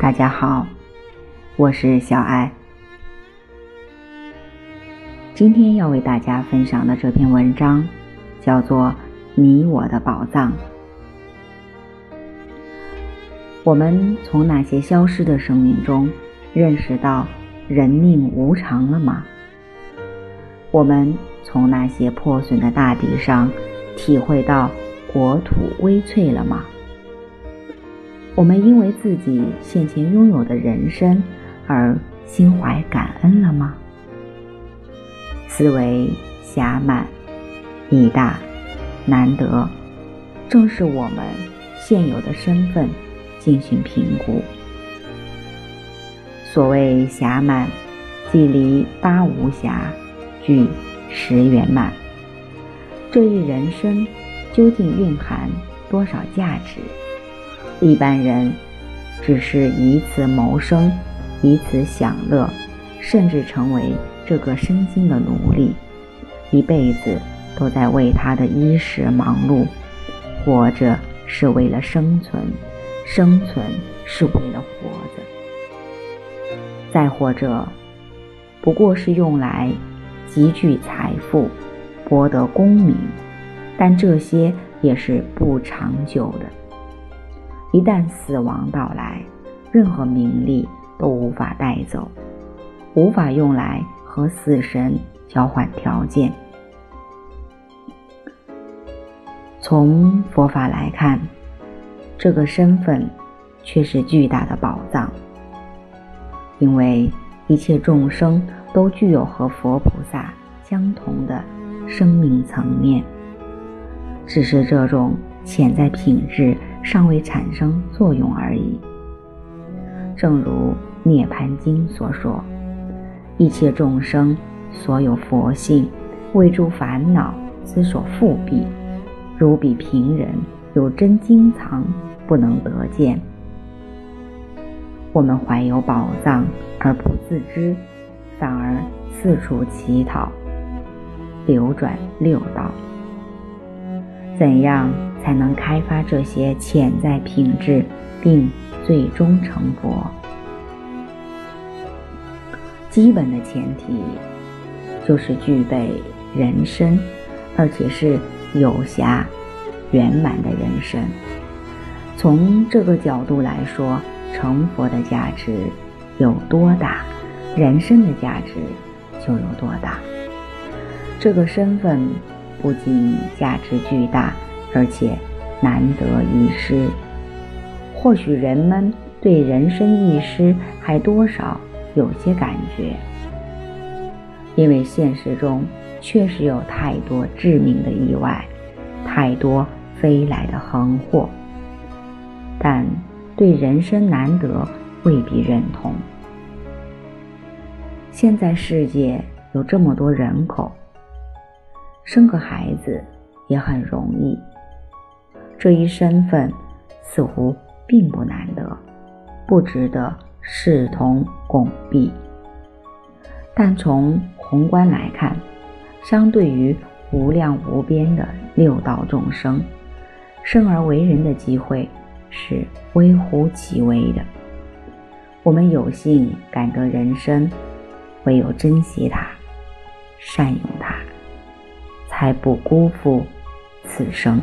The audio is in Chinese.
大家好，我是小爱。今天要为大家分享的这篇文章叫做《你我的宝藏》。我们从那些消失的生命中认识到人命无常了吗？我们从那些破损的大地上体会到国土微脆了吗？我们因为自己现前拥有的人生而心怀感恩了吗？思维狭满、义大、难得，正是我们现有的身份进行评估。所谓狭满，即离八无暇，具十圆满。这一人生究竟蕴含多少价值？一般人只是以此谋生，以此享乐，甚至成为这个身心的奴隶，一辈子都在为他的衣食忙碌。活着是为了生存，生存是为了活着。再或者，不过是用来积聚财富、博得功名，但这些也是不长久的。一旦死亡到来，任何名利都无法带走，无法用来和死神交换条件。从佛法来看，这个身份却是巨大的宝藏，因为一切众生都具有和佛菩萨相同的生命层面，只是这种潜在品质。尚未产生作用而已。正如《涅盘经》所说：“一切众生所有佛性，为诸烦恼之所覆蔽，如彼平人有真经藏，不能得见。”我们怀有宝藏而不自知，反而四处乞讨，流转六道。怎样？才能开发这些潜在品质，并最终成佛。基本的前提就是具备人生，而且是有暇圆满的人生。从这个角度来说，成佛的价值有多大，人生的价值就有多大。这个身份不仅价值巨大。而且难得一失，或许人们对人生一失还多少有些感觉，因为现实中确实有太多致命的意外，太多飞来的横祸。但对人生难得未必认同。现在世界有这么多人口，生个孩子也很容易。这一身份似乎并不难得，不值得视同拱璧。但从宏观来看，相对于无量无边的六道众生，生而为人的机会是微乎其微的。我们有幸感得人生，唯有珍惜它，善用它，才不辜负此生。